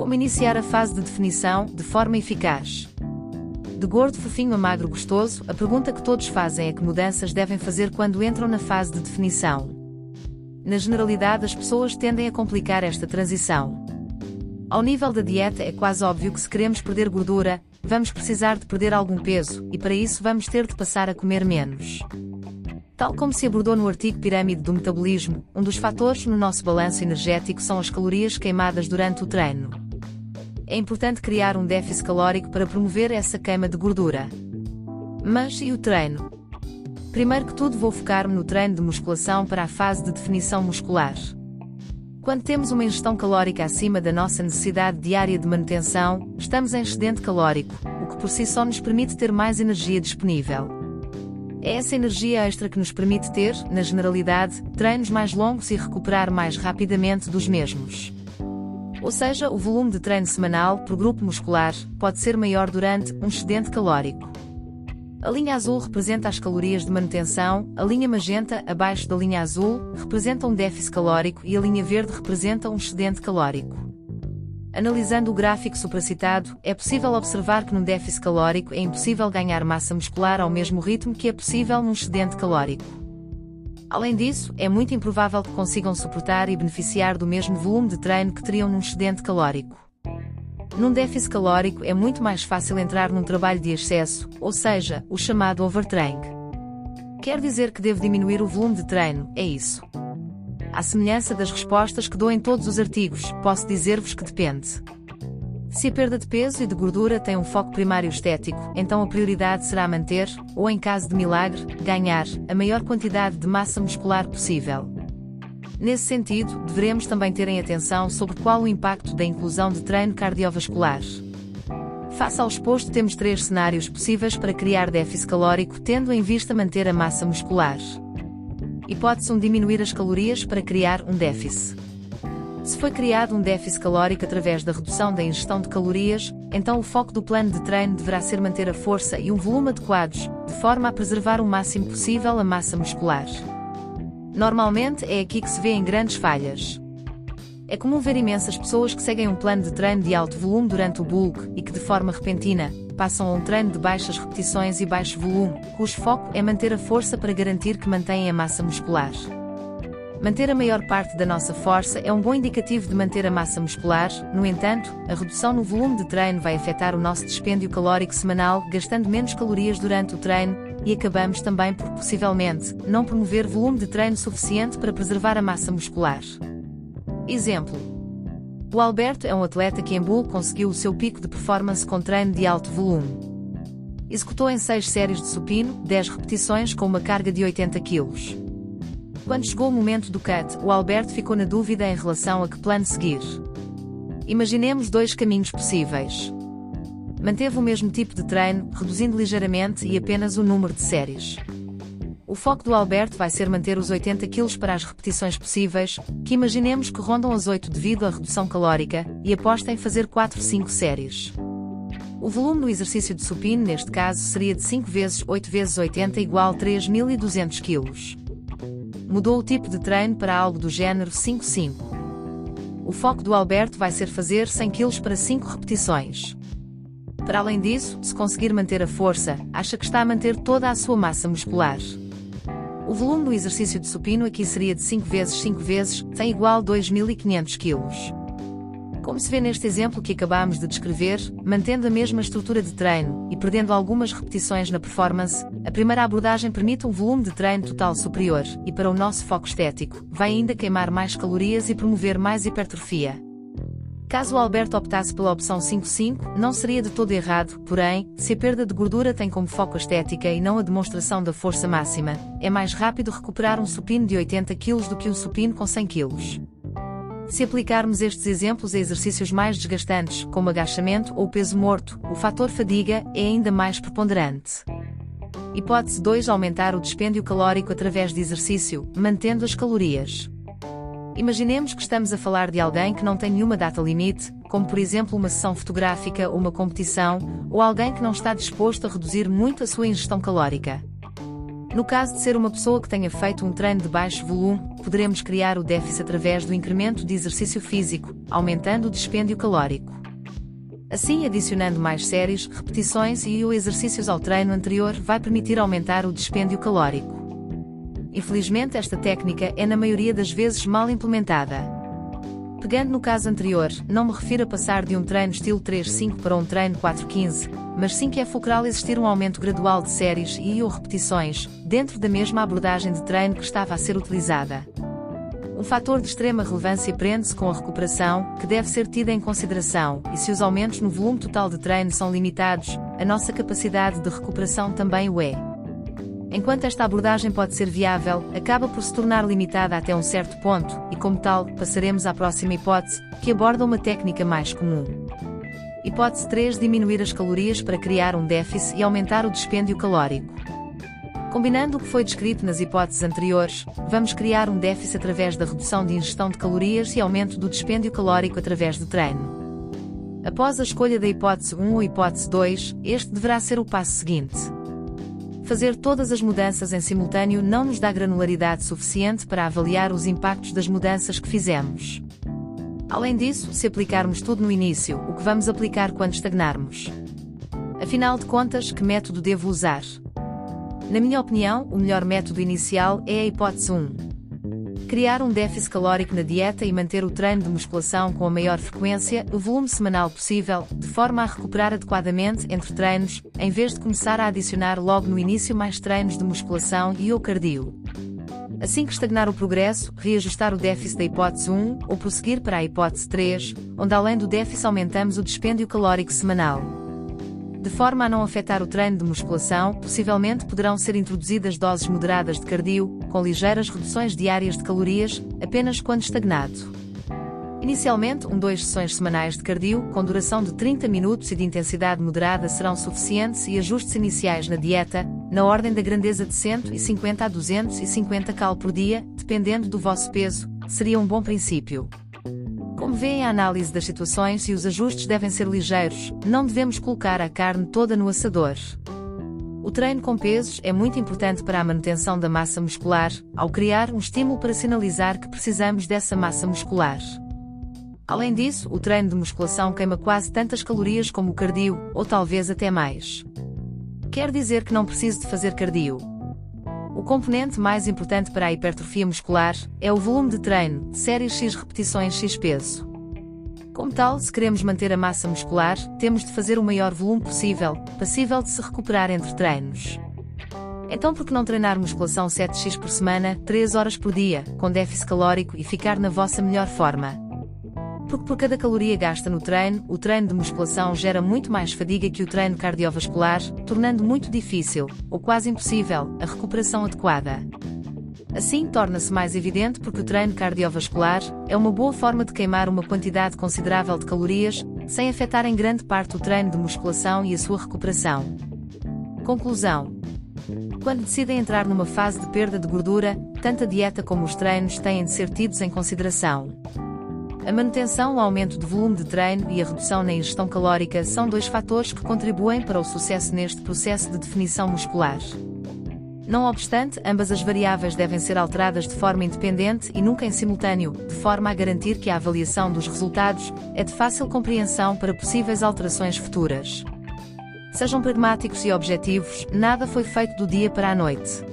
Como iniciar a fase de definição de forma eficaz? De gordo fofinho a magro gostoso, a pergunta que todos fazem é que mudanças devem fazer quando entram na fase de definição. Na generalidade, as pessoas tendem a complicar esta transição. Ao nível da dieta, é quase óbvio que se queremos perder gordura, vamos precisar de perder algum peso, e para isso vamos ter de passar a comer menos. Tal como se abordou no artigo Pirâmide do Metabolismo, um dos fatores no nosso balanço energético são as calorias queimadas durante o treino. É importante criar um déficit calórico para promover essa queima de gordura. Mas e o treino? Primeiro que tudo vou focar-me no treino de musculação para a fase de definição muscular. Quando temos uma ingestão calórica acima da nossa necessidade diária de manutenção, estamos em excedente calórico, o que por si só nos permite ter mais energia disponível. É essa energia extra que nos permite ter, na generalidade, treinos mais longos e recuperar mais rapidamente dos mesmos. Ou seja, o volume de treino semanal por grupo muscular pode ser maior durante um excedente calórico. A linha azul representa as calorias de manutenção, a linha magenta, abaixo da linha azul, representa um déficit calórico e a linha verde representa um excedente calórico. Analisando o gráfico supracitado, é possível observar que num déficit calórico é impossível ganhar massa muscular ao mesmo ritmo que é possível num excedente calórico. Além disso, é muito improvável que consigam suportar e beneficiar do mesmo volume de treino que teriam num excedente calórico. Num déficit calórico é muito mais fácil entrar num trabalho de excesso, ou seja, o chamado overtraining. Quer dizer que devo diminuir o volume de treino, é isso. À semelhança das respostas que dou em todos os artigos, posso dizer-vos que depende. Se a perda de peso e de gordura tem um foco primário estético, então a prioridade será manter, ou em caso de milagre, ganhar, a maior quantidade de massa muscular possível. Nesse sentido, devemos também ter em atenção sobre qual o impacto da inclusão de treino cardiovascular. Face ao exposto, temos três cenários possíveis para criar déficit calórico, tendo em vista manter a massa muscular. Hipótese 1 diminuir as calorias para criar um déficit. Se foi criado um déficit calórico através da redução da ingestão de calorias, então o foco do plano de treino deverá ser manter a força e um volume adequados, de forma a preservar o máximo possível a massa muscular. Normalmente é aqui que se vê em grandes falhas. É comum ver imensas pessoas que seguem um plano de treino de alto volume durante o bulk e que de forma repentina, passam a um treino de baixas repetições e baixo volume, cujo foco é manter a força para garantir que mantêm a massa muscular. Manter a maior parte da nossa força é um bom indicativo de manter a massa muscular, no entanto, a redução no volume de treino vai afetar o nosso dispêndio calórico semanal, gastando menos calorias durante o treino, e acabamos também por, possivelmente, não promover volume de treino suficiente para preservar a massa muscular. Exemplo: o Alberto é um atleta que em Bull conseguiu o seu pico de performance com treino de alto volume. Executou em 6 séries de supino, 10 repetições com uma carga de 80 kg. Quando chegou o momento do cut, o Alberto ficou na dúvida em relação a que plano seguir. Imaginemos dois caminhos possíveis. Manteve o mesmo tipo de treino, reduzindo ligeiramente e apenas o número de séries. O foco do Alberto vai ser manter os 80 kg para as repetições possíveis, que imaginemos que rondam as 8 devido à redução calórica, e aposta em fazer 4, 5 séries. O volume no exercício de supino neste caso seria de 5 vezes 8 vezes 80 igual 3.200 kg. Mudou o tipo de treino para algo do género 5-5. O foco do Alberto vai ser fazer 100 kg para 5 repetições. Para além disso, se conseguir manter a força, acha que está a manter toda a sua massa muscular. O volume do exercício de supino aqui seria de 5 vezes 5 vezes, tem igual 2.500 kg. Como se vê neste exemplo que acabamos de descrever, mantendo a mesma estrutura de treino e perdendo algumas repetições na performance, a primeira abordagem permite um volume de treino total superior, e para o nosso foco estético, vai ainda queimar mais calorias e promover mais hipertrofia. Caso o Alberto optasse pela opção 5-5, não seria de todo errado, porém, se a perda de gordura tem como foco estética e não a demonstração da força máxima, é mais rápido recuperar um supino de 80 kg do que um supino com 100 kg. Se aplicarmos estes exemplos a exercícios mais desgastantes, como agachamento ou peso morto, o fator fadiga é ainda mais preponderante. Hipótese 2 Aumentar o dispêndio calórico através de exercício, mantendo as calorias. Imaginemos que estamos a falar de alguém que não tem nenhuma data limite, como por exemplo uma sessão fotográfica ou uma competição, ou alguém que não está disposto a reduzir muito a sua ingestão calórica. No caso de ser uma pessoa que tenha feito um treino de baixo volume, poderemos criar o déficit através do incremento de exercício físico, aumentando o dispêndio calórico. Assim, adicionando mais séries, repetições e ou exercícios ao treino anterior vai permitir aumentar o dispêndio calórico. Infelizmente, esta técnica é na maioria das vezes mal implementada. Pegando no caso anterior, não me refiro a passar de um treino estilo 3-5 para um treino 4-15, mas sim que é fulcral existir um aumento gradual de séries e ou repetições, dentro da mesma abordagem de treino que estava a ser utilizada. Um fator de extrema relevância prende-se com a recuperação, que deve ser tida em consideração, e se os aumentos no volume total de treino são limitados, a nossa capacidade de recuperação também o é. Enquanto esta abordagem pode ser viável, acaba por se tornar limitada até um certo ponto, e como tal, passaremos à próxima hipótese, que aborda uma técnica mais comum. Hipótese 3 Diminuir as calorias para criar um déficit e aumentar o dispêndio calórico. Combinando o que foi descrito nas hipóteses anteriores, vamos criar um déficit através da redução de ingestão de calorias e aumento do dispêndio calórico através do treino. Após a escolha da hipótese 1 ou hipótese 2, este deverá ser o passo seguinte. Fazer todas as mudanças em simultâneo não nos dá granularidade suficiente para avaliar os impactos das mudanças que fizemos. Além disso, se aplicarmos tudo no início, o que vamos aplicar quando estagnarmos? Afinal de contas, que método devo usar? Na minha opinião, o melhor método inicial é a hipótese 1 criar um déficit calórico na dieta e manter o treino de musculação com a maior frequência, o volume semanal possível, de forma a recuperar adequadamente entre treinos, em vez de começar a adicionar logo no início mais treinos de musculação e ou cardio. Assim que estagnar o progresso, reajustar o déficit da hipótese 1 ou prosseguir para a hipótese 3, onde além do déficit aumentamos o dispêndio calórico semanal. De forma a não afetar o treino de musculação, possivelmente poderão ser introduzidas doses moderadas de cardio, com ligeiras reduções diárias de calorias, apenas quando estagnado. Inicialmente, um dois sessões semanais de cardio, com duração de 30 minutos e de intensidade moderada serão suficientes e ajustes iniciais na dieta, na ordem da grandeza de 150 a 250 cal por dia, dependendo do vosso peso, seria um bom princípio. Como vêem, a análise das situações e os ajustes devem ser ligeiros, não devemos colocar a carne toda no assador. O treino com pesos é muito importante para a manutenção da massa muscular, ao criar um estímulo para sinalizar que precisamos dessa massa muscular. Além disso, o treino de musculação queima quase tantas calorias como o cardio, ou talvez até mais. Quer dizer que não preciso de fazer cardio. O componente mais importante para a hipertrofia muscular é o volume de treino, séries X repetições X peso. Como tal, se queremos manter a massa muscular, temos de fazer o maior volume possível, passível de se recuperar entre treinos. Então, por que não treinar musculação 7x por semana, 3 horas por dia, com déficit calórico e ficar na vossa melhor forma? Porque por cada caloria gasta no treino, o treino de musculação gera muito mais fadiga que o treino cardiovascular, tornando muito difícil, ou quase impossível, a recuperação adequada. Assim, torna-se mais evidente porque o treino cardiovascular é uma boa forma de queimar uma quantidade considerável de calorias, sem afetar em grande parte o treino de musculação e a sua recuperação. Conclusão: Quando decidem entrar numa fase de perda de gordura, tanto a dieta como os treinos têm de ser tidos em consideração. A manutenção, o aumento de volume de treino e a redução na ingestão calórica são dois fatores que contribuem para o sucesso neste processo de definição muscular. Não obstante, ambas as variáveis devem ser alteradas de forma independente e nunca em simultâneo, de forma a garantir que a avaliação dos resultados é de fácil compreensão para possíveis alterações futuras. Sejam pragmáticos e objetivos, nada foi feito do dia para a noite.